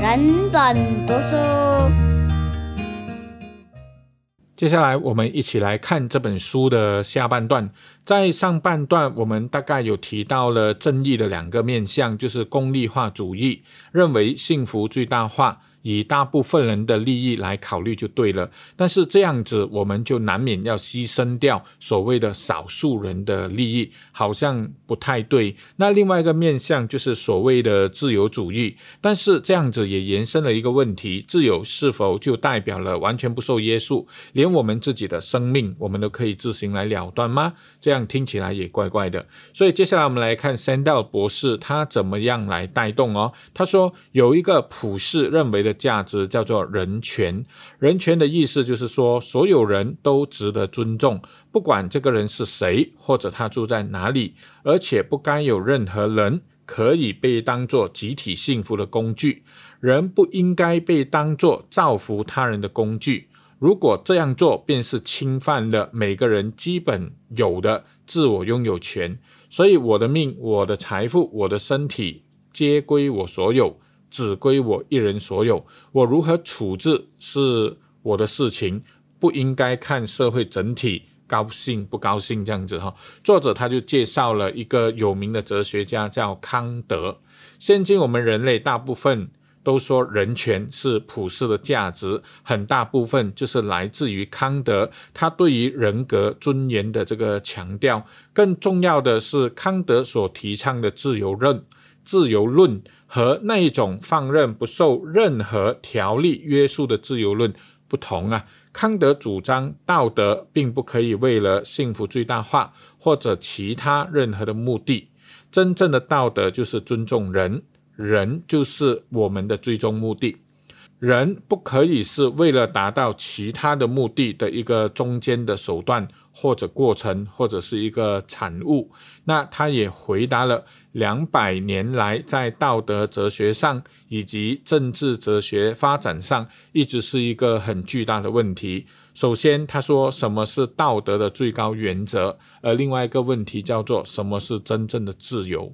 人本读书。接下来，我们一起来看这本书的下半段。在上半段，我们大概有提到了正义的两个面向，就是功利化主义，认为幸福最大化。以大部分人的利益来考虑就对了，但是这样子我们就难免要牺牲掉所谓的少数人的利益，好像不太对。那另外一个面向就是所谓的自由主义，但是这样子也延伸了一个问题：自由是否就代表了完全不受约束，连我们自己的生命我们都可以自行来了断吗？这样听起来也怪怪的。所以接下来我们来看 Sandel 博士他怎么样来带动哦。他说有一个普世认为的。价值叫做人权，人权的意思就是说，所有人都值得尊重，不管这个人是谁或者他住在哪里，而且不该有任何人可以被当作集体幸福的工具，人不应该被当作造福他人的工具。如果这样做，便是侵犯了每个人基本有的自我拥有权。所以，我的命、我的财富、我的身体，皆归我所有。只归我一人所有，我如何处置是我的事情，不应该看社会整体高兴不高兴这样子哈。作者他就介绍了一个有名的哲学家叫康德。现今我们人类大部分都说人权是普世的价值，很大部分就是来自于康德他对于人格尊严的这个强调。更重要的是康德所提倡的自由论，自由论。和那一种放任不受任何条例约束的自由论不同啊，康德主张道德并不可以为了幸福最大化或者其他任何的目的，真正的道德就是尊重人，人就是我们的最终目的，人不可以是为了达到其他的目的的一个中间的手段或者过程或者是一个产物。那他也回答了。两百年来，在道德哲学上以及政治哲学发展上，一直是一个很巨大的问题。首先，他说什么是道德的最高原则，而另外一个问题叫做什么是真正的自由。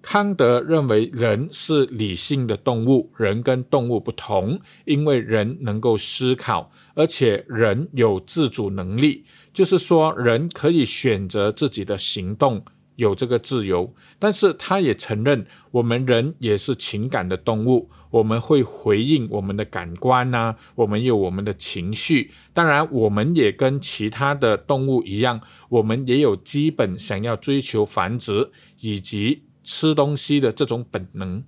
康德认为人是理性的动物，人跟动物不同，因为人能够思考，而且人有自主能力，就是说人可以选择自己的行动。有这个自由，但是他也承认，我们人也是情感的动物，我们会回应我们的感官呐，我们有我们的情绪。当然，我们也跟其他的动物一样，我们也有基本想要追求繁殖以及吃东西的这种本能。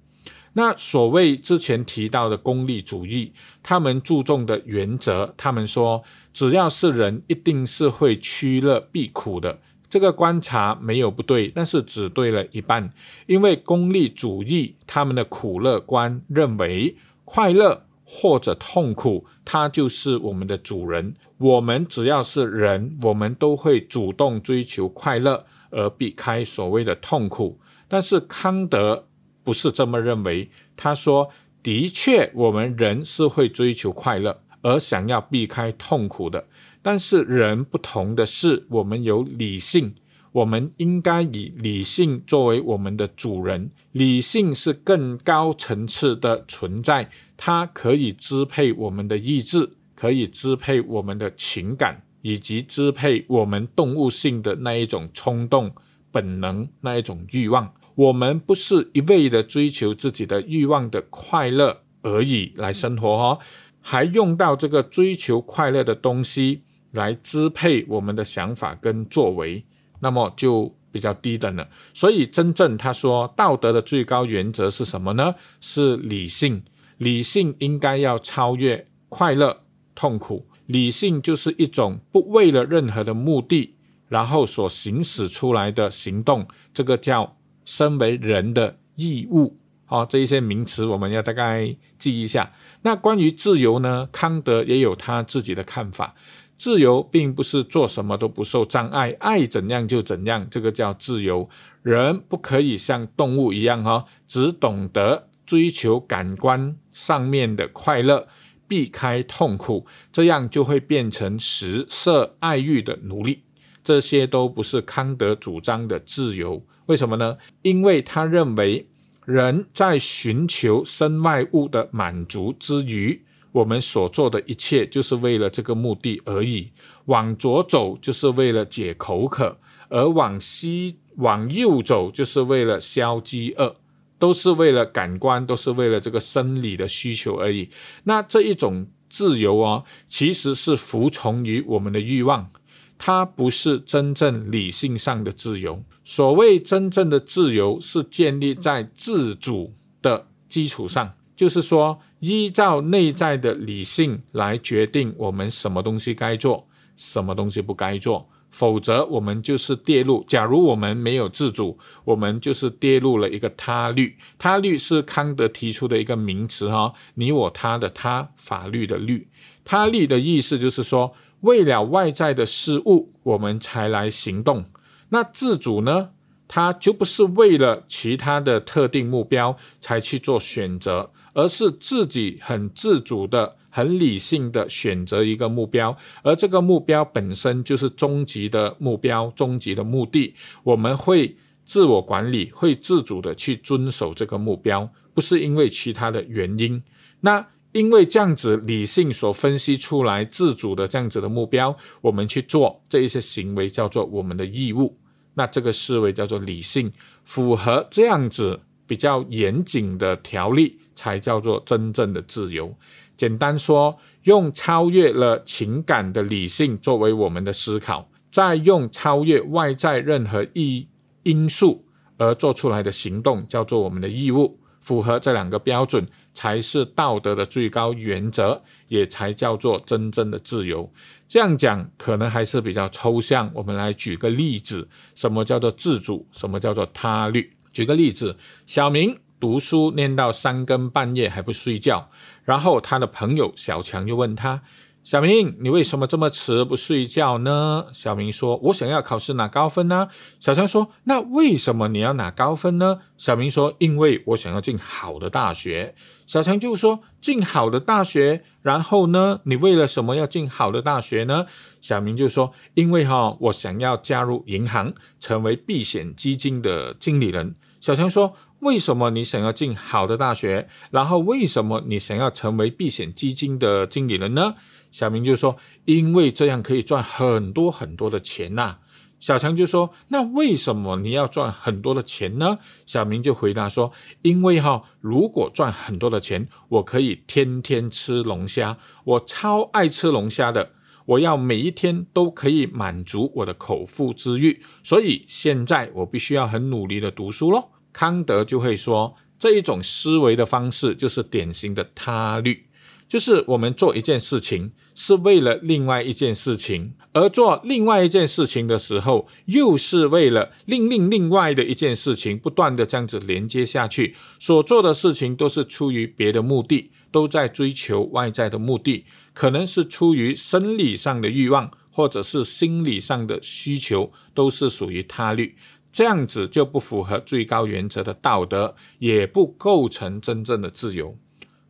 那所谓之前提到的功利主义，他们注重的原则，他们说，只要是人，一定是会趋乐避苦的。这个观察没有不对，但是只对了一半。因为功利主义他们的苦乐观认为，快乐或者痛苦，它就是我们的主人。我们只要是人，我们都会主动追求快乐，而避开所谓的痛苦。但是康德不是这么认为。他说，的确，我们人是会追求快乐，而想要避开痛苦的。但是人不同的是，我们有理性，我们应该以理性作为我们的主人。理性是更高层次的存在，它可以支配我们的意志，可以支配我们的情感，以及支配我们动物性的那一种冲动、本能那一种欲望。我们不是一味的追求自己的欲望的快乐而已来生活哦，还用到这个追求快乐的东西。来支配我们的想法跟作为，那么就比较低等了。所以，真正他说道德的最高原则是什么呢？是理性。理性应该要超越快乐、痛苦。理性就是一种不为了任何的目的，然后所行使出来的行动。这个叫身为人的义务。好，这一些名词我们要大概记一下。那关于自由呢？康德也有他自己的看法。自由并不是做什么都不受障碍，爱怎样就怎样，这个叫自由。人不可以像动物一样哈，只懂得追求感官上面的快乐，避开痛苦，这样就会变成食色爱欲的奴隶。这些都不是康德主张的自由。为什么呢？因为他认为人在寻求身外物的满足之余，我们所做的一切就是为了这个目的而已。往左走就是为了解口渴，而往西、往右走就是为了消饥饿，都是为了感官，都是为了这个生理的需求而已。那这一种自由哦，其实是服从于我们的欲望，它不是真正理性上的自由。所谓真正的自由，是建立在自主的基础上，就是说，依照内在的理性来决定我们什么东西该做，什么东西不该做。否则，我们就是跌入。假如我们没有自主，我们就是跌入了一个他律。他律是康德提出的一个名词，哈，你我他的他，法律的律。他律的意思就是说，为了外在的事物，我们才来行动。那自主呢？他就不是为了其他的特定目标才去做选择，而是自己很自主的、很理性的选择一个目标，而这个目标本身就是终极的目标、终极的目的。我们会自我管理，会自主的去遵守这个目标，不是因为其他的原因。那因为这样子理性所分析出来自主的这样子的目标，我们去做这一些行为，叫做我们的义务。那这个思维叫做理性，符合这样子比较严谨的条例，才叫做真正的自由。简单说，用超越了情感的理性作为我们的思考，再用超越外在任何一因素而做出来的行动，叫做我们的义务。符合这两个标准，才是道德的最高原则，也才叫做真正的自由。这样讲可能还是比较抽象，我们来举个例子：什么叫做自主？什么叫做他律？举个例子，小明读书念到三更半夜还不睡觉，然后他的朋友小强就问他：“小明，你为什么这么迟不睡觉呢？”小明说：“我想要考试拿高分呢。”小强说：“那为什么你要拿高分呢？”小明说：“因为我想要进好的大学。”小强就说：“进好的大学，然后呢？你为了什么要进好的大学呢？”小明就说：“因为哈，我想要加入银行，成为避险基金的经理人。”小强说：“为什么你想要进好的大学？然后为什么你想要成为避险基金的经理人呢？”小明就说：“因为这样可以赚很多很多的钱呐。”小强就说：“那为什么你要赚很多的钱呢？”小明就回答说：“因为哈，如果赚很多的钱，我可以天天吃龙虾，我超爱吃龙虾的，我要每一天都可以满足我的口腹之欲，所以现在我必须要很努力的读书咯。康德就会说，这一种思维的方式就是典型的他律，就是我们做一件事情。是为了另外一件事情而做另外一件事情的时候，又是为了另另另外的一件事情，不断的这样子连接下去，所做的事情都是出于别的目的，都在追求外在的目的，可能是出于生理上的欲望，或者是心理上的需求，都是属于他律，这样子就不符合最高原则的道德，也不构成真正的自由，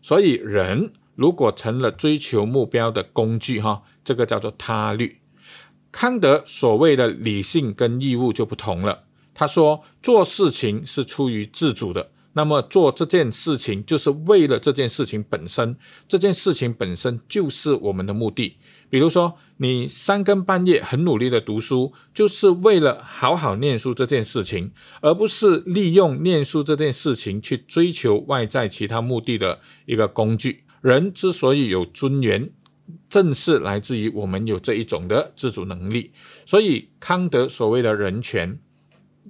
所以人。如果成了追求目标的工具，哈，这个叫做他律。康德所谓的理性跟义务就不同了。他说，做事情是出于自主的，那么做这件事情就是为了这件事情本身，这件事情本身就是我们的目的。比如说，你三更半夜很努力的读书，就是为了好好念书这件事情，而不是利用念书这件事情去追求外在其他目的的一个工具。人之所以有尊严，正是来自于我们有这一种的自主能力。所以，康德所谓的人权，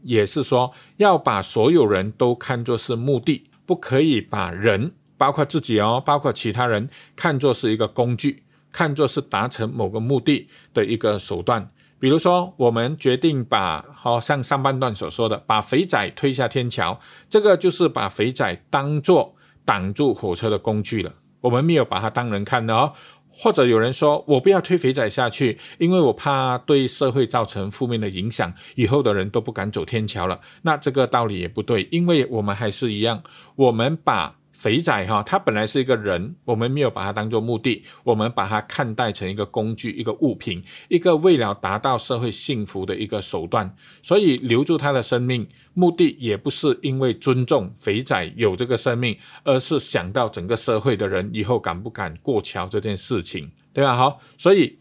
也是说要把所有人都看作是目的，不可以把人，包括自己哦，包括其他人，看作是一个工具，看作是达成某个目的的一个手段。比如说，我们决定把，好像上半段所说的，把肥仔推下天桥，这个就是把肥仔当做挡住火车的工具了。我们没有把它当人看的哦，或者有人说我不要推肥仔下去，因为我怕对社会造成负面的影响，以后的人都不敢走天桥了。那这个道理也不对，因为我们还是一样，我们把肥仔哈，他本来是一个人，我们没有把他当做目的，我们把他看待成一个工具、一个物品、一个为了达到社会幸福的一个手段，所以留住他的生命，目的也不是因为尊重肥仔有这个生命，而是想到整个社会的人以后敢不敢过桥这件事情，对吧？好，所以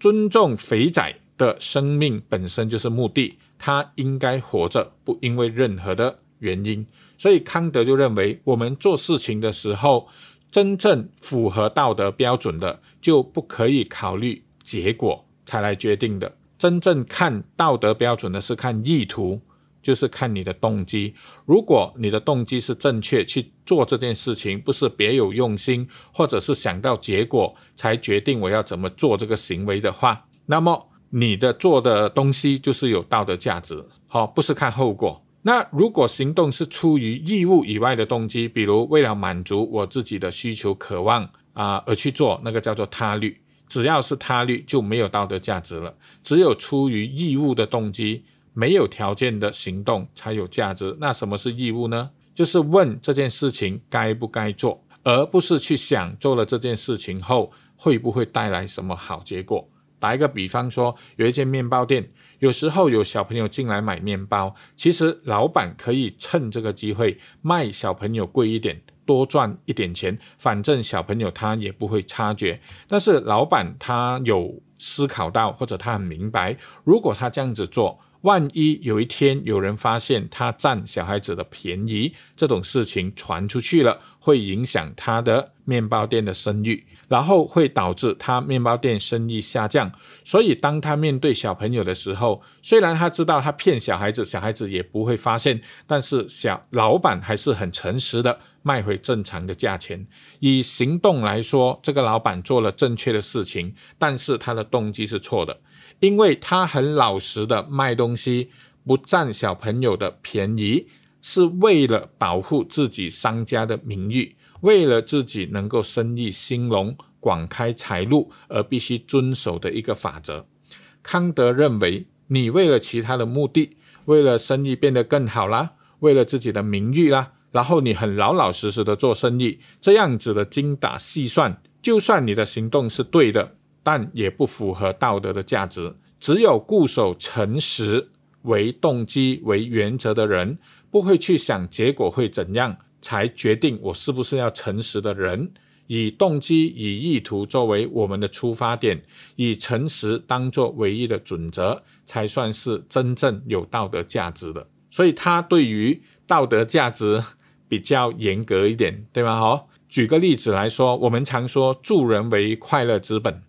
尊重肥仔的生命本身就是目的，他应该活着，不因为任何的原因。所以康德就认为，我们做事情的时候，真正符合道德标准的，就不可以考虑结果才来决定的。真正看道德标准的是看意图，就是看你的动机。如果你的动机是正确，去做这件事情，不是别有用心，或者是想到结果才决定我要怎么做这个行为的话，那么你的做的东西就是有道德价值。好，不是看后果。那如果行动是出于义务以外的动机，比如为了满足我自己的需求、渴望啊而去做，那个叫做他律。只要是他律，就没有道德价值了。只有出于义务的动机，没有条件的行动才有价值。那什么是义务呢？就是问这件事情该不该做，而不是去想做了这件事情后会不会带来什么好结果。打一个比方说，有一间面包店。有时候有小朋友进来买面包，其实老板可以趁这个机会卖小朋友贵一点，多赚一点钱，反正小朋友他也不会察觉。但是老板他有思考到，或者他很明白，如果他这样子做，万一有一天有人发现他占小孩子的便宜，这种事情传出去了，会影响他的面包店的声誉，然后会导致他面包店生意下降。所以当他面对小朋友的时候，虽然他知道他骗小孩子，小孩子也不会发现，但是小老板还是很诚实的卖回正常的价钱。以行动来说，这个老板做了正确的事情，但是他的动机是错的。因为他很老实的卖东西，不占小朋友的便宜，是为了保护自己商家的名誉，为了自己能够生意兴隆、广开财路而必须遵守的一个法则。康德认为，你为了其他的目的，为了生意变得更好啦，为了自己的名誉啦，然后你很老老实实的做生意，这样子的精打细算，就算你的行动是对的。但也不符合道德的价值。只有固守诚实为动机为原则的人，不会去想结果会怎样，才决定我是不是要诚实的人。以动机、以意图作为我们的出发点，以诚实当作唯一的准则，才算是真正有道德价值的。所以，他对于道德价值比较严格一点，对吗？好，举个例子来说，我们常说助人为快乐之本。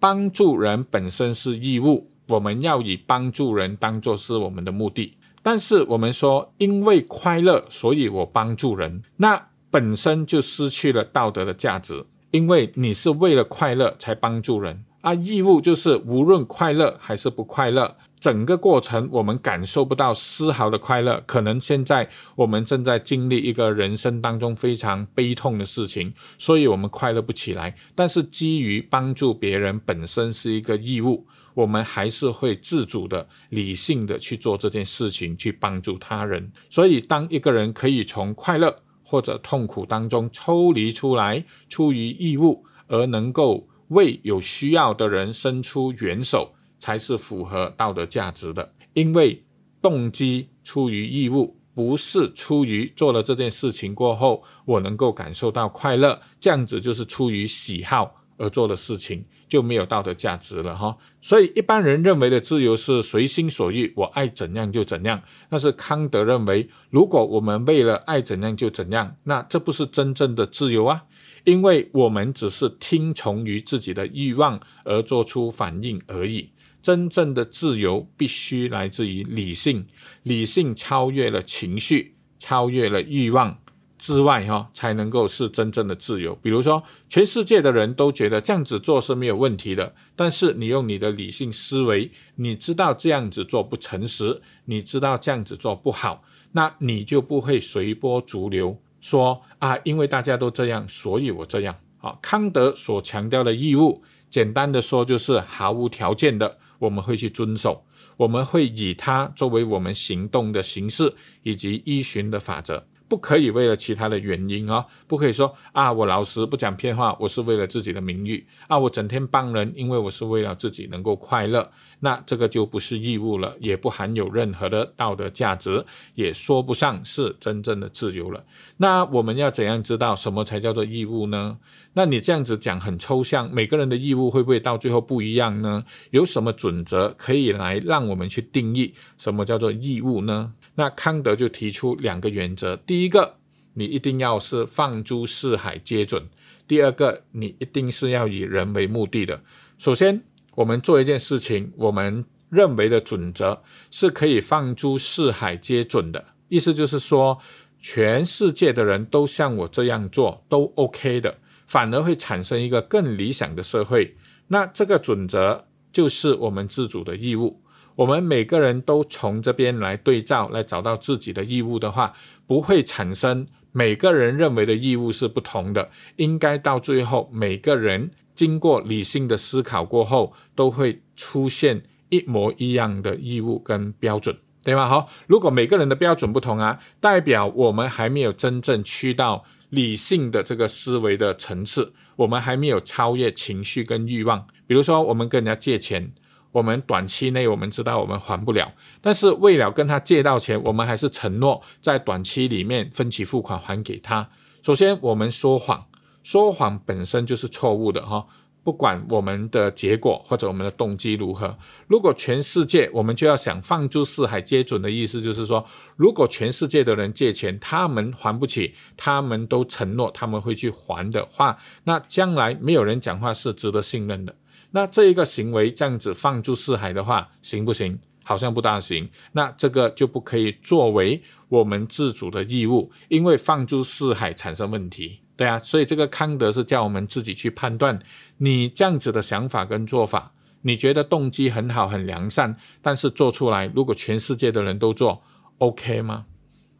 帮助人本身是义务，我们要以帮助人当做是我们的目的。但是我们说，因为快乐，所以我帮助人，那本身就失去了道德的价值。因为你是为了快乐才帮助人，而义务就是无论快乐还是不快乐。整个过程我们感受不到丝毫的快乐，可能现在我们正在经历一个人生当中非常悲痛的事情，所以我们快乐不起来。但是基于帮助别人本身是一个义务，我们还是会自主的、理性的去做这件事情，去帮助他人。所以，当一个人可以从快乐或者痛苦当中抽离出来，出于义务而能够为有需要的人伸出援手。才是符合道德价值的，因为动机出于义务，不是出于做了这件事情过后我能够感受到快乐，这样子就是出于喜好而做的事情就没有道德价值了哈。所以一般人认为的自由是随心所欲，我爱怎样就怎样。但是康德认为，如果我们为了爱怎样就怎样，那这不是真正的自由啊，因为我们只是听从于自己的欲望而做出反应而已。真正的自由必须来自于理性，理性超越了情绪，超越了欲望之外，哈，才能够是真正的自由。比如说，全世界的人都觉得这样子做是没有问题的，但是你用你的理性思维，你知道这样子做不诚实，你知道这样子做不好，那你就不会随波逐流，说啊，因为大家都这样，所以我这样。好，康德所强调的义务，简单的说就是毫无条件的。我们会去遵守，我们会以它作为我们行动的形式以及依循的法则。不可以为了其他的原因哦，不可以说啊，我老实不讲骗话，我是为了自己的名誉啊，我整天帮人，因为我是为了自己能够快乐，那这个就不是义务了，也不含有任何的道德价值，也说不上是真正的自由了。那我们要怎样知道什么才叫做义务呢？那你这样子讲很抽象，每个人的义务会不会到最后不一样呢？有什么准则可以来让我们去定义什么叫做义务呢？那康德就提出两个原则：第一个，你一定要是放诸四海皆准；第二个，你一定是要以人为目的的。首先，我们做一件事情，我们认为的准则是可以放诸四海皆准的，意思就是说，全世界的人都像我这样做都 OK 的，反而会产生一个更理想的社会。那这个准则就是我们自主的义务。我们每个人都从这边来对照，来找到自己的义务的话，不会产生每个人认为的义务是不同的。应该到最后，每个人经过理性的思考过后，都会出现一模一样的义务跟标准，对吗？好，如果每个人的标准不同啊，代表我们还没有真正去到理性的这个思维的层次，我们还没有超越情绪跟欲望。比如说，我们跟人家借钱。我们短期内我们知道我们还不了，但是为了跟他借到钱，我们还是承诺在短期里面分期付款还给他。首先，我们说谎，说谎本身就是错误的哈，不管我们的结果或者我们的动机如何。如果全世界我们就要想放诸四海皆准的意思，就是说，如果全世界的人借钱，他们还不起，他们都承诺他们会去还的话，那将来没有人讲话是值得信任的。那这一个行为这样子放诸四海的话，行不行？好像不大行。那这个就不可以作为我们自主的义务，因为放诸四海产生问题，对啊。所以这个康德是叫我们自己去判断，你这样子的想法跟做法，你觉得动机很好很良善，但是做出来，如果全世界的人都做，OK 吗？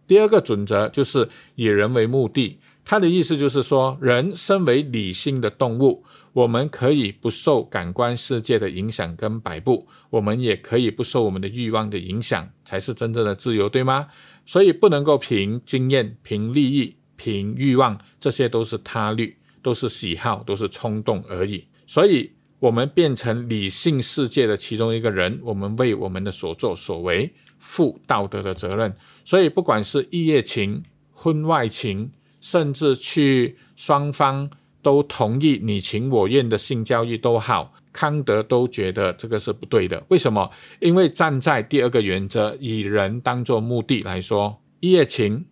第二个准则就是以人为目的，他的意思就是说，人身为理性的动物。我们可以不受感官世界的影响跟摆布，我们也可以不受我们的欲望的影响，才是真正的自由，对吗？所以不能够凭经验、凭利益、凭欲望，这些都是他律，都是喜好，都是冲动而已。所以，我们变成理性世界的其中一个人，我们为我们的所作所为负道德的责任。所以，不管是一夜情、婚外情，甚至去双方。都同意你情我愿的性交易都好，康德都觉得这个是不对的。为什么？因为站在第二个原则，以人当做目的来说，一夜情、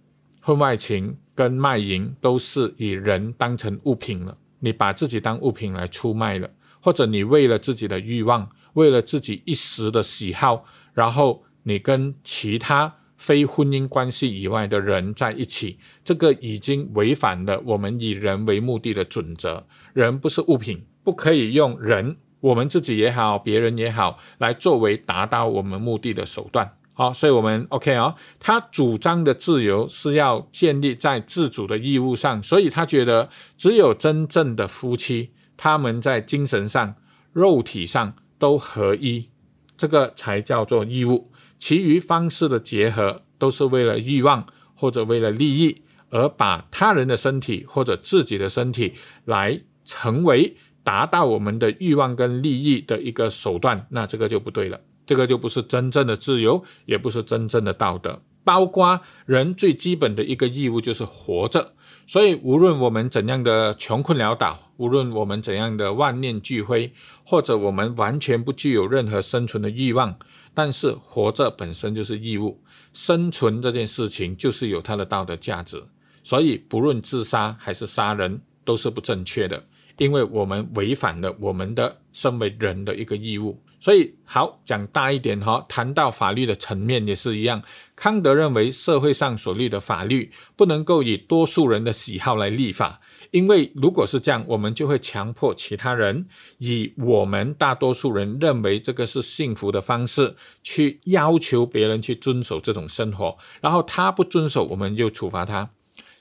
婚外情跟卖淫都是以人当成物品了。你把自己当物品来出卖了，或者你为了自己的欲望，为了自己一时的喜好，然后你跟其他。非婚姻关系以外的人在一起，这个已经违反了我们以人为目的的准则。人不是物品，不可以用人，我们自己也好，别人也好，来作为达到我们目的的手段。好，所以我们 OK 啊。他主张的自由是要建立在自主的义务上，所以他觉得只有真正的夫妻，他们在精神上、肉体上都合一，这个才叫做义务。其余方式的结合都是为了欲望或者为了利益，而把他人的身体或者自己的身体来成为达到我们的欲望跟利益的一个手段，那这个就不对了，这个就不是真正的自由，也不是真正的道德。包括人最基本的一个义务就是活着，所以无论我们怎样的穷困潦倒，无论我们怎样的万念俱灰，或者我们完全不具有任何生存的欲望。但是活着本身就是义务，生存这件事情就是有它的道德价值，所以不论自杀还是杀人都是不正确的，因为我们违反了我们的身为人的一个义务。所以好讲大一点哈，谈到法律的层面也是一样，康德认为社会上所立的法律不能够以多数人的喜好来立法。因为如果是这样，我们就会强迫其他人以我们大多数人认为这个是幸福的方式去要求别人去遵守这种生活，然后他不遵守，我们就处罚他。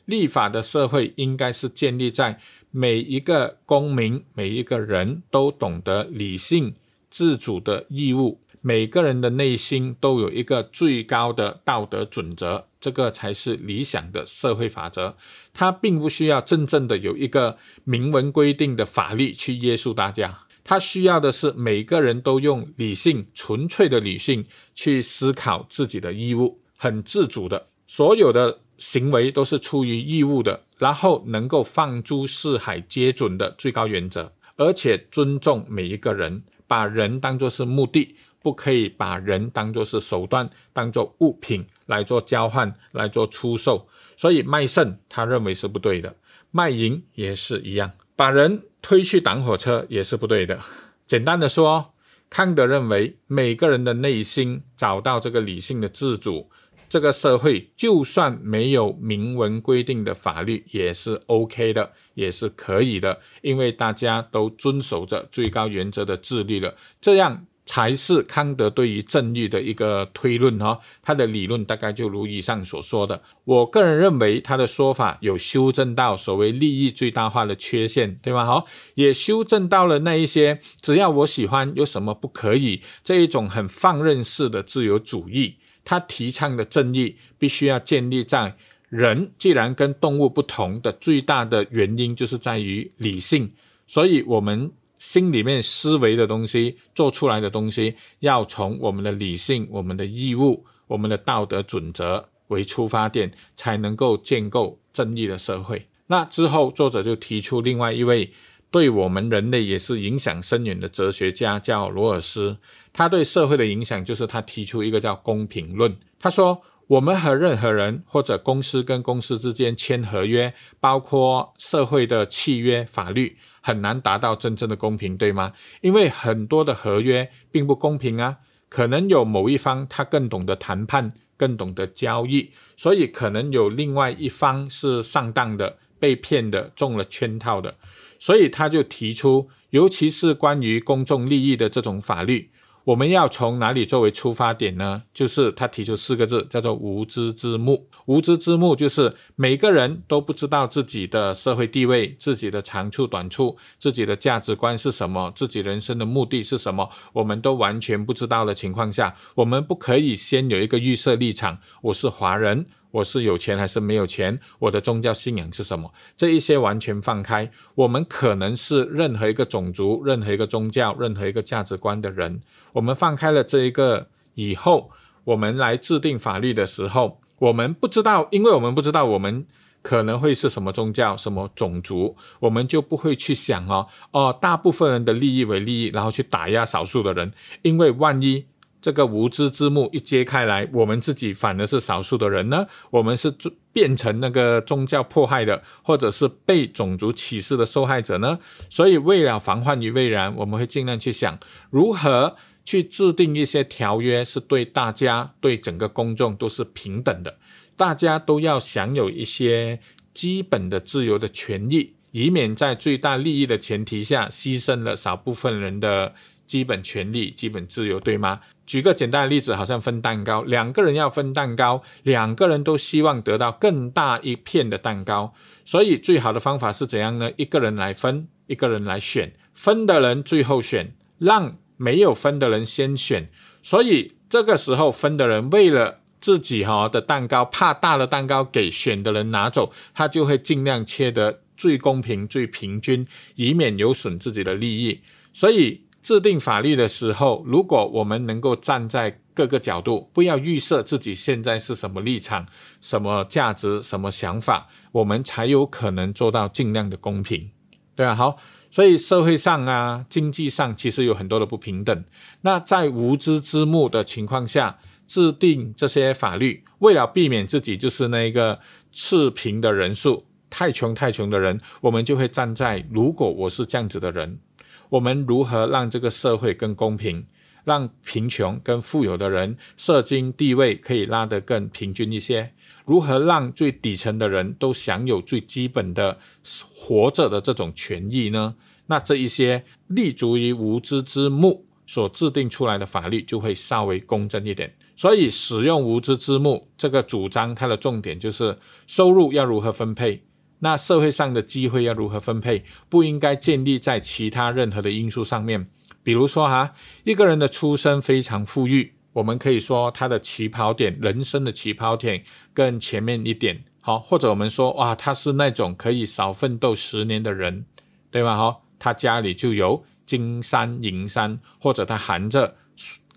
立法的社会应该是建立在每一个公民、每一个人都懂得理性、自主的义务。每个人的内心都有一个最高的道德准则，这个才是理想的社会法则。它并不需要真正的有一个明文规定的法律去约束大家，它需要的是每个人都用理性、纯粹的理性去思考自己的义务，很自主的，所有的行为都是出于义务的，然后能够放诸四海皆准的最高原则，而且尊重每一个人，把人当作是目的。不可以把人当作是手段，当作物品来做交换，来做出售。所以卖肾他认为是不对的，卖淫也是一样，把人推去挡火车也是不对的。简单的说，康德认为每个人的内心找到这个理性的自主，这个社会就算没有明文规定的法律也是 OK 的，也是可以的，因为大家都遵守着最高原则的自律了，这样。才是康德对于正义的一个推论哈，他的理论大概就如以上所说的。我个人认为他的说法有修正到所谓利益最大化的缺陷，对吗？好，也修正到了那一些只要我喜欢有什么不可以这一种很放任式的自由主义。他提倡的正义必须要建立在人既然跟动物不同的最大的原因就是在于理性，所以我们。心里面思维的东西，做出来的东西，要从我们的理性、我们的义务、我们的道德准则为出发点，才能够建构正义的社会。那之后，作者就提出另外一位对我们人类也是影响深远的哲学家，叫罗尔斯。他对社会的影响，就是他提出一个叫公平论。他说，我们和任何人或者公司跟公司之间签合约，包括社会的契约、法律。很难达到真正的公平，对吗？因为很多的合约并不公平啊，可能有某一方他更懂得谈判，更懂得交易，所以可能有另外一方是上当的、被骗的、中了圈套的，所以他就提出，尤其是关于公众利益的这种法律。我们要从哪里作为出发点呢？就是他提出四个字，叫做无知之幕。无知之幕就是每个人都不知道自己的社会地位、自己的长处短处、自己的价值观是什么、自己人生的目的是什么，我们都完全不知道的情况下，我们不可以先有一个预设立场。我是华人。我是有钱还是没有钱？我的宗教信仰是什么？这一些完全放开。我们可能是任何一个种族、任何一个宗教、任何一个价值观的人。我们放开了这一个以后，我们来制定法律的时候，我们不知道，因为我们不知道我们可能会是什么宗教、什么种族，我们就不会去想哦哦，大部分人的利益为利益，然后去打压少数的人，因为万一。这个无知之幕一揭开来，我们自己反而是少数的人呢？我们是变成那个宗教迫害的，或者是被种族歧视的受害者呢？所以，为了防患于未然，我们会尽量去想如何去制定一些条约，是对大家、对整个公众都是平等的，大家都要享有一些基本的自由的权利，以免在最大利益的前提下牺牲了少部分人的基本权利、基本自由，对吗？举个简单的例子，好像分蛋糕，两个人要分蛋糕，两个人都希望得到更大一片的蛋糕，所以最好的方法是怎样呢？一个人来分，一个人来选，分的人最后选，让没有分的人先选。所以这个时候分的人为了自己哈的蛋糕，怕大的蛋糕给选的人拿走，他就会尽量切得最公平、最平均，以免有损自己的利益。所以。制定法律的时候，如果我们能够站在各个角度，不要预设自己现在是什么立场、什么价值、什么想法，我们才有可能做到尽量的公平，对啊，好，所以社会上啊、经济上其实有很多的不平等。那在无知之幕的情况下，制定这些法律，为了避免自己就是那个赤贫的人数太穷太穷的人，我们就会站在如果我是这样子的人。我们如何让这个社会更公平，让贫穷跟富有的人社经地位可以拉得更平均一些？如何让最底层的人都享有最基本的活着的这种权益呢？那这一些立足于无知之幕所制定出来的法律就会稍微公正一点。所以，使用无知之幕这个主张，它的重点就是收入要如何分配。那社会上的机会要如何分配？不应该建立在其他任何的因素上面，比如说哈，一个人的出身非常富裕，我们可以说他的起跑点，人生的起跑点更前面一点，好，或者我们说哇，他是那种可以少奋斗十年的人，对吧？哈，他家里就有金山银山，或者他含着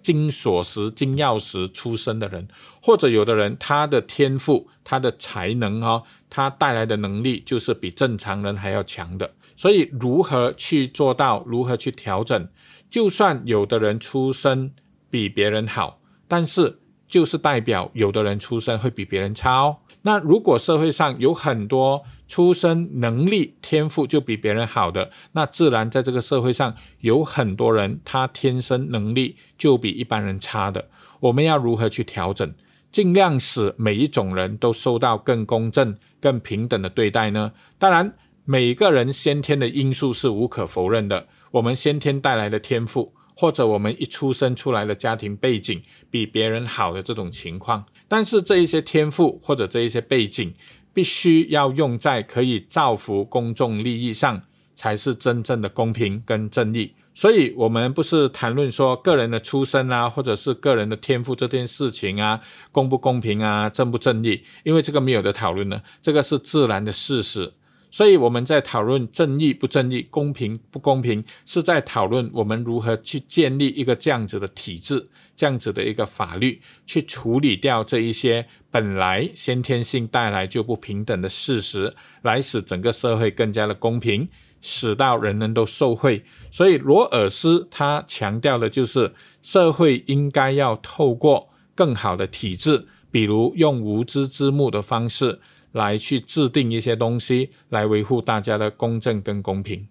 金锁匙、金钥匙出生的人，或者有的人他的天赋、他的才能哈，他带来的能力就是比正常人还要强的。所以如何去做到？如何去调整？就算有的人出身比别人好，但是就是代表有的人出身会比别人差哦。那如果社会上有很多出身能力、天赋就比别人好的，那自然在这个社会上有很多人他天生能力就比一般人差的。我们要如何去调整，尽量使每一种人都受到更公正、更平等的对待呢？当然，每个人先天的因素是无可否认的。我们先天带来的天赋，或者我们一出生出来的家庭背景比别人好的这种情况，但是这一些天赋或者这一些背景，必须要用在可以造福公众利益上，才是真正的公平跟正义。所以，我们不是谈论说个人的出身啊，或者是个人的天赋这件事情啊，公不公平啊，正不正义，因为这个没有的讨论呢，这个是自然的事实。所以我们在讨论正义不正义、公平不公平，是在讨论我们如何去建立一个这样子的体制、这样子的一个法律，去处理掉这一些本来先天性带来就不平等的事实，来使整个社会更加的公平，使到人人都受惠。所以罗尔斯他强调的就是社会应该要透过更好的体制，比如用无知之幕的方式。来去制定一些东西，来维护大家的公正跟公平。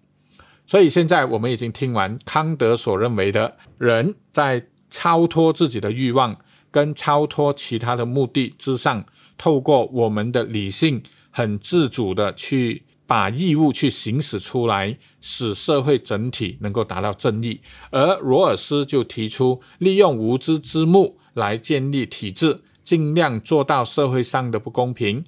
所以现在我们已经听完康德所认为的人在超脱自己的欲望跟超脱其他的目的之上，透过我们的理性，很自主的去把义务去行使出来，使社会整体能够达到正义。而罗尔斯就提出，利用无知之幕来建立体制，尽量做到社会上的不公平。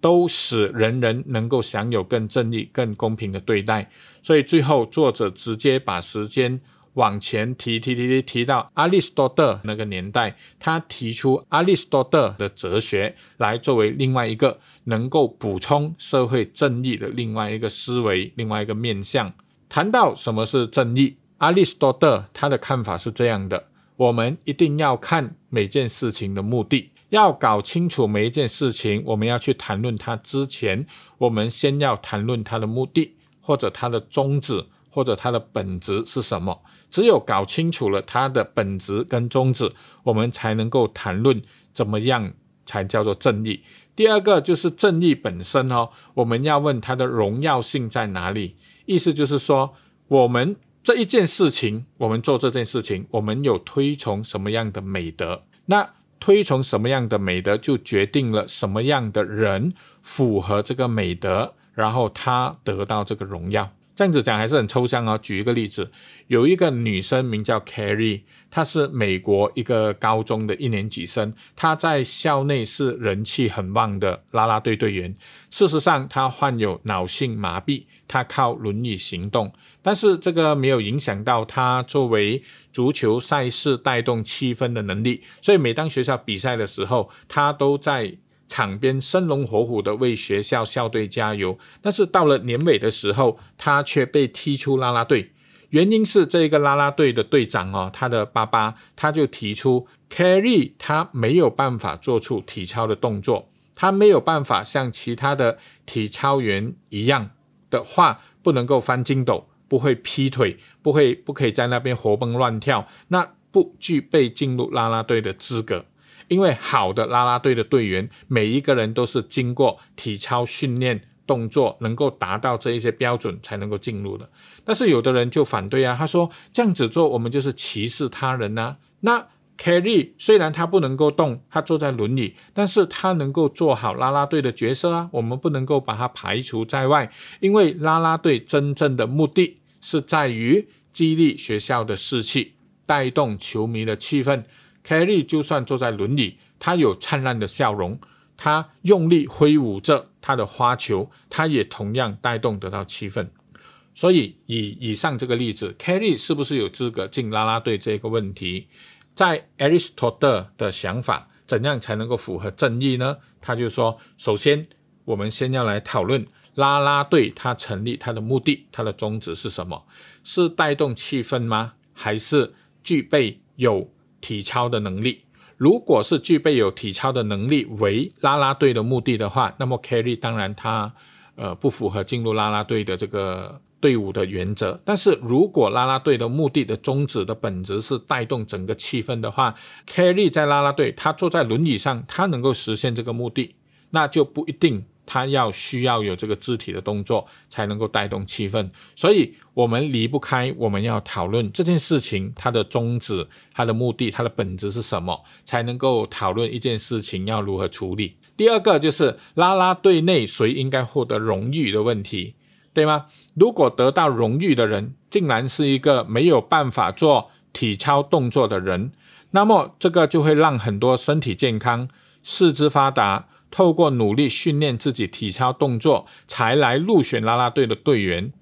都使人人能够享有更正义、更公平的对待。所以最后，作者直接把时间往前提，提提提提到亚里士多德那个年代，他提出亚里士多德的哲学来作为另外一个能够补充社会正义的另外一个思维、另外一个面向。谈到什么是正义，亚里士多德他的看法是这样的：我们一定要看每件事情的目的。要搞清楚每一件事情，我们要去谈论它之前，我们先要谈论它的目的，或者它的宗旨，或者它的本质是什么。只有搞清楚了它的本质跟宗旨，我们才能够谈论怎么样才叫做正义。第二个就是正义本身哦，我们要问它的荣耀性在哪里。意思就是说，我们这一件事情，我们做这件事情，我们有推崇什么样的美德？那推崇什么样的美德，就决定了什么样的人符合这个美德，然后他得到这个荣耀。这样子讲还是很抽象哦。举一个例子，有一个女生名叫 Carrie，她是美国一个高中的一年级生，她在校内是人气很旺的啦啦队队员。事实上，她患有脑性麻痹，她靠轮椅行动。但是这个没有影响到她作为足球赛事带动气氛的能力，所以每当学校比赛的时候，他都在场边生龙活虎的为学校校队加油。但是到了年尾的时候，他却被踢出啦啦队，原因是这个啦啦队的队长哦，他的爸爸他就提出，Carrie 他没有办法做出体操的动作，他没有办法像其他的体操员一样的话，不能够翻筋斗。不会劈腿，不会不可以在那边活蹦乱跳，那不具备进入啦啦队的资格。因为好的啦啦队的队员，每一个人都是经过体操训练，动作能够达到这一些标准才能够进入的。但是有的人就反对啊，他说这样子做，我们就是歧视他人呐。那凯莉虽然他不能够动，他坐在轮椅，但是他能够做好啦啦队的角色啊。我们不能够把他排除在外，因为啦啦队真正的目的。是在于激励学校的士气，带动球迷的气氛。Kerry 就算坐在轮椅，他有灿烂的笑容，他用力挥舞着他的花球，他也同样带动得到气氛。所以以以上这个例子，Kerry 是不是有资格进啦啦队这个问题，在 Aristotle 的想法，怎样才能够符合正义呢？他就说，首先我们先要来讨论拉拉队它成立它的目的，它的宗旨是什么？是带动气氛吗？还是具备有体操的能力？如果是具备有体操的能力为拉拉队的目的的话，那么 Kerry 当然他呃不符合进入拉拉队的这个。队伍的原则，但是如果拉拉队的目的的宗旨的本质是带动整个气氛的话，Kerry 在拉拉队，他坐在轮椅上，他能够实现这个目的，那就不一定他要需要有这个肢体的动作才能够带动气氛。所以，我们离不开我们要讨论这件事情它的宗旨、它的目的、它的本质是什么，才能够讨论一件事情要如何处理。第二个就是拉拉队内谁应该获得荣誉的问题。对吗？如果得到荣誉的人竟然是一个没有办法做体操动作的人，那么这个就会让很多身体健康、四肢发达、透过努力训练自己体操动作才来入选啦啦队的队员，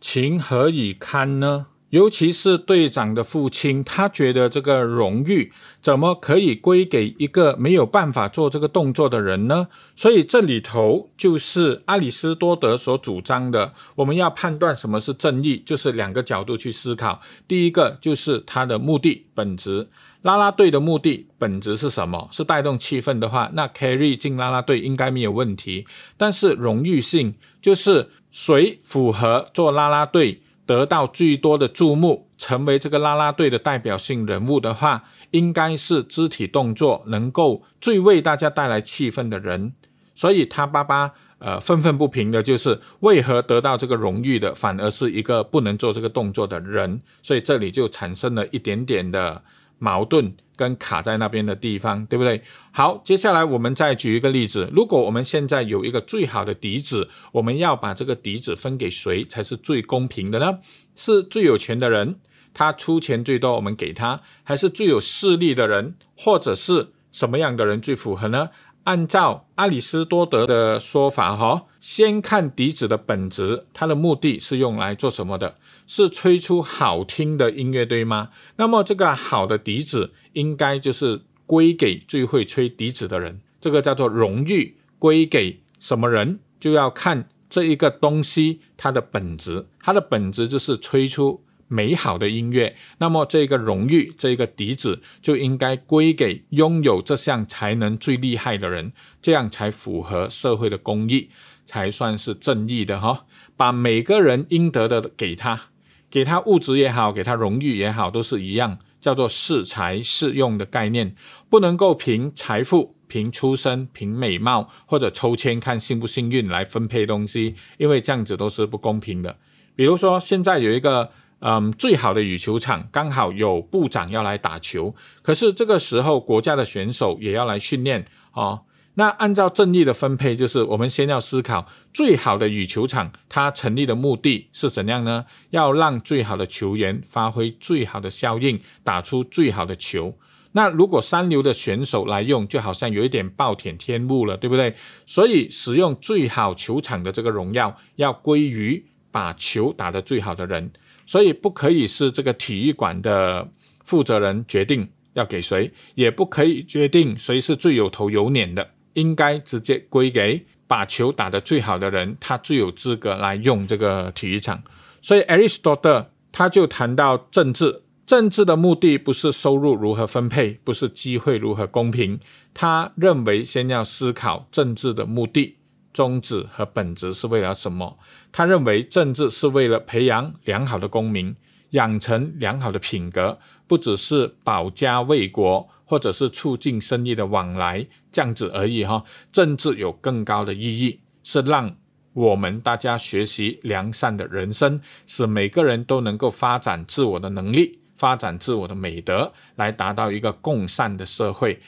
情何以堪呢？尤其是队长的父亲，他觉得这个荣誉怎么可以归给一个没有办法做这个动作的人呢？所以这里头就是阿里斯多德所主张的，我们要判断什么是正义，就是两个角度去思考。第一个就是他的目的本质，拉拉队的目的本质是什么？是带动气氛的话，那 Carry 进拉拉队应该没有问题。但是荣誉性就是谁符合做拉拉队？得到最多的注目，成为这个拉拉队的代表性人物的话，应该是肢体动作能够最为大家带来气氛的人。所以他爸爸呃愤愤不平的就是为何得到这个荣誉的反而是一个不能做这个动作的人，所以这里就产生了一点点的矛盾。跟卡在那边的地方，对不对？好，接下来我们再举一个例子。如果我们现在有一个最好的嫡子，我们要把这个嫡子分给谁才是最公平的呢？是最有钱的人，他出钱最多，我们给他；还是最有势力的人，或者是什么样的人最符合呢？按照阿里斯多德的说法，哈，先看笛子的本质，它的目的是用来做什么的？是吹出好听的音乐，对吗？那么这个好的笛子。应该就是归给最会吹笛子的人，这个叫做荣誉归给什么人，就要看这一个东西它的本质，它的本质就是吹出美好的音乐。那么这个荣誉，这个笛子就应该归给拥有这项才能最厉害的人，这样才符合社会的公义，才算是正义的哈。把每个人应得的给他，给他物质也好，给他荣誉也好，都是一样。叫做适才适用的概念，不能够凭财富、凭出身、凭美貌或者抽签看幸不幸运来分配东西，因为这样子都是不公平的。比如说，现在有一个嗯最好的羽球场，刚好有部长要来打球，可是这个时候国家的选手也要来训练哦。那按照正义的分配，就是我们先要思考最好的羽球场，它成立的目的是怎样呢？要让最好的球员发挥最好的效应，打出最好的球。那如果三流的选手来用，就好像有一点暴殄天物了，对不对？所以使用最好球场的这个荣耀，要归于把球打得最好的人。所以不可以是这个体育馆的负责人决定要给谁，也不可以决定谁是最有头有脸的。应该直接归给把球打得最好的人，他最有资格来用这个体育场。所以，Aristotle 他就谈到政治，政治的目的不是收入如何分配，不是机会如何公平。他认为先要思考政治的目的、宗旨和本质是为了什么。他认为政治是为了培养良好的公民，养成良好的品格，不只是保家卫国。或者是促进生意的往来这样子而已哈，政治有更高的意义，是让我们大家学习良善的人生，使每个人都能够发展自我的能力，发展自我的美德，来达到一个共善的社会。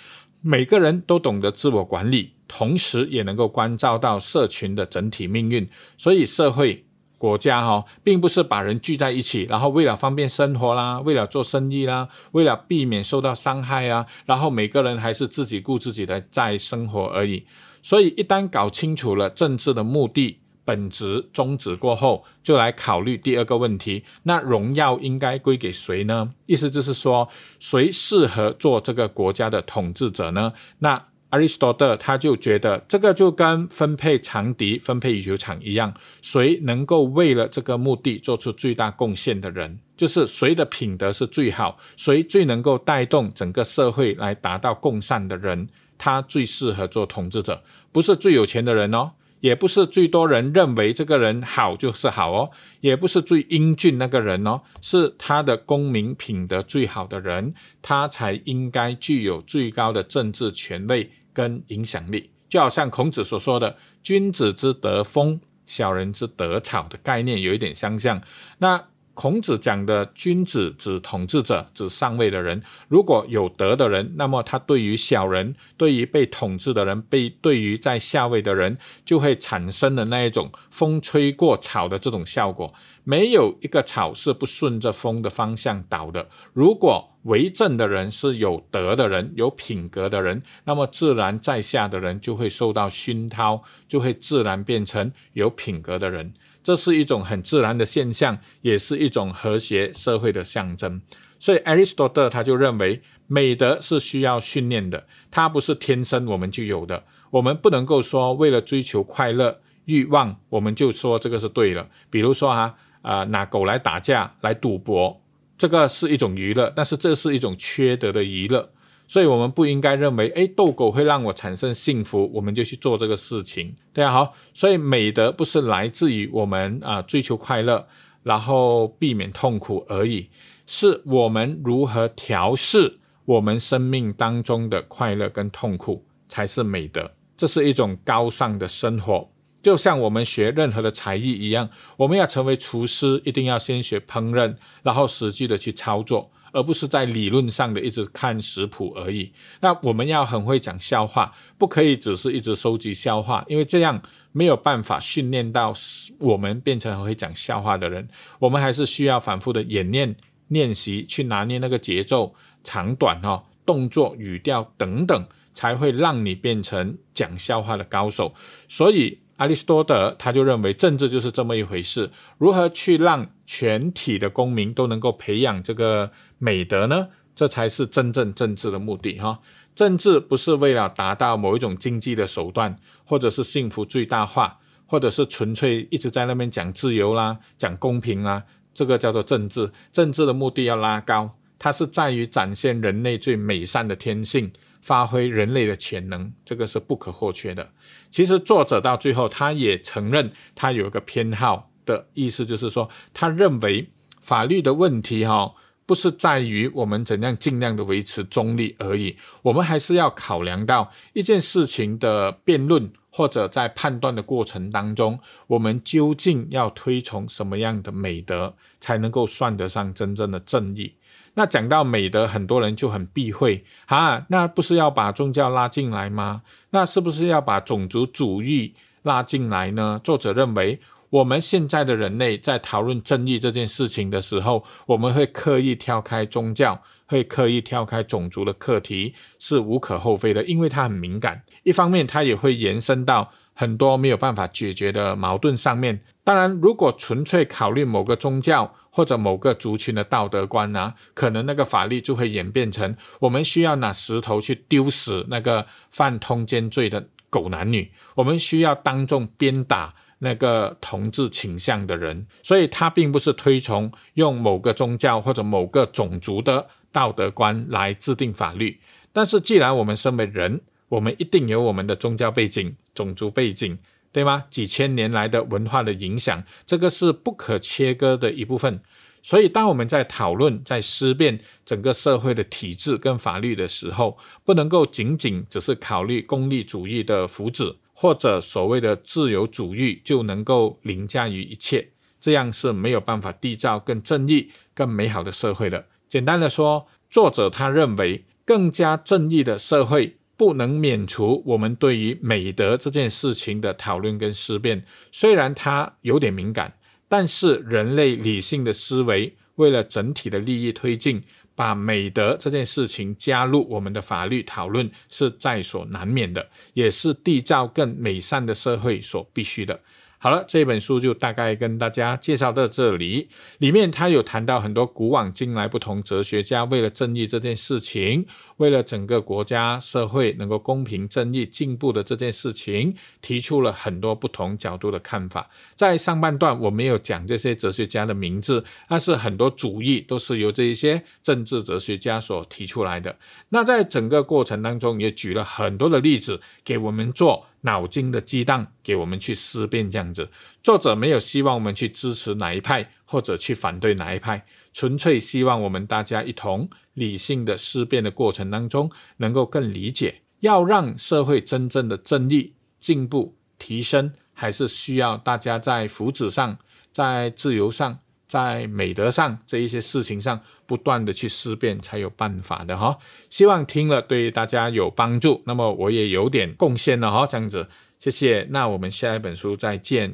每个人都懂得自我管理，同时也能够关照到社群的整体命运，所以社会。国家哈，并不是把人聚在一起，然后为了方便生活啦，为了做生意啦，为了避免受到伤害啊，然后每个人还是自己顾自己的在生活而已。所以一旦搞清楚了政治的目的、本质宗旨过后，就来考虑第二个问题：那荣耀应该归给谁呢？意思就是说，谁适合做这个国家的统治者呢？那亚里士多德他就觉得，这个就跟分配长笛、分配羽球场一样，谁能够为了这个目的做出最大贡献的人，就是谁的品德是最好，谁最能够带动整个社会来达到共善的人，他最适合做统治者，不是最有钱的人哦。也不是最多人认为这个人好就是好哦，也不是最英俊那个人哦，是他的公民品德最好的人，他才应该具有最高的政治权位跟影响力。就好像孔子所说的“君子之德风，小人之德草”的概念有一点相像。那。孔子讲的君子指统治者，指上位的人。如果有德的人，那么他对于小人、对于被统治的人、被对于在下位的人，就会产生的那一种风吹过草的这种效果。没有一个草是不顺着风的方向倒的。如果为政的人是有德的人、有品格的人，那么自然在下的人就会受到熏陶，就会自然变成有品格的人。这是一种很自然的现象，也是一种和谐社会的象征。所以，，Aristotle 他就认为，美德是需要训练的，它不是天生我们就有的。我们不能够说为了追求快乐欲望，我们就说这个是对了。比如说啊，啊拿狗来打架、来赌博，这个是一种娱乐，但是这是一种缺德的娱乐。所以，我们不应该认为，哎，斗狗会让我产生幸福，我们就去做这个事情，对啊，好。所以，美德不是来自于我们啊追求快乐，然后避免痛苦而已，是我们如何调试我们生命当中的快乐跟痛苦才是美德。这是一种高尚的生活，就像我们学任何的才艺一样，我们要成为厨师，一定要先学烹饪，然后实际的去操作。而不是在理论上的一直看食谱而已。那我们要很会讲笑话，不可以只是一直收集笑话，因为这样没有办法训练到我们变成很会讲笑话的人。我们还是需要反复的演练、练习，去拿捏那个节奏、长短、哈动作、语调等等，才会让你变成讲笑话的高手。所以。亚里士多德他就认为政治就是这么一回事，如何去让全体的公民都能够培养这个美德呢？这才是真正政治的目的哈。政治不是为了达到某一种经济的手段，或者是幸福最大化，或者是纯粹一直在那边讲自由啦、讲公平啦，这个叫做政治。政治的目的要拉高，它是在于展现人类最美善的天性。发挥人类的潜能，这个是不可或缺的。其实作者到最后，他也承认他有一个偏好的意思，就是说，他认为法律的问题，哈，不是在于我们怎样尽量的维持中立而已，我们还是要考量到一件事情的辩论或者在判断的过程当中，我们究竟要推崇什么样的美德，才能够算得上真正的正义。那讲到美德，很多人就很避讳啊，那不是要把宗教拉进来吗？那是不是要把种族主义拉进来呢？作者认为，我们现在的人类在讨论正义这件事情的时候，我们会刻意挑开宗教，会刻意挑开种族的课题，是无可厚非的，因为它很敏感。一方面，它也会延伸到很多没有办法解决的矛盾上面。当然，如果纯粹考虑某个宗教，或者某个族群的道德观啊，可能那个法律就会演变成我们需要拿石头去丢死那个犯通奸罪的狗男女，我们需要当众鞭打那个同志倾向的人。所以，他并不是推崇用某个宗教或者某个种族的道德观来制定法律。但是，既然我们身为人，我们一定有我们的宗教背景、种族背景。对吗？几千年来的文化的影响，这个是不可切割的一部分。所以，当我们在讨论、在思辨整个社会的体制跟法律的时候，不能够仅仅只是考虑功利主义的福祉，或者所谓的自由主义就能够凌驾于一切，这样是没有办法缔造更正义、更美好的社会的。简单的说，作者他认为，更加正义的社会。不能免除我们对于美德这件事情的讨论跟思辨，虽然它有点敏感，但是人类理性的思维为了整体的利益推进，把美德这件事情加入我们的法律讨论是在所难免的，也是缔造更美善的社会所必须的。好了，这本书就大概跟大家介绍到这里。里面他有谈到很多古往今来不同哲学家为了正义这件事情，为了整个国家社会能够公平正义进步的这件事情，提出了很多不同角度的看法。在上半段我没有讲这些哲学家的名字，但是很多主义都是由这一些政治哲学家所提出来的。那在整个过程当中，也举了很多的例子给我们做。脑筋的激荡，给我们去思辨这样子。作者没有希望我们去支持哪一派，或者去反对哪一派，纯粹希望我们大家一同理性的思辨的过程当中，能够更理解，要让社会真正的正义进步提升，还是需要大家在福祉上，在自由上。在美德上这一些事情上，不断的去思辨，才有办法的哈。希望听了对大家有帮助，那么我也有点贡献了哈。这样子，谢谢。那我们下一本书再见。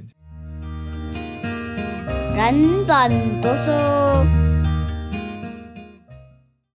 人本读书。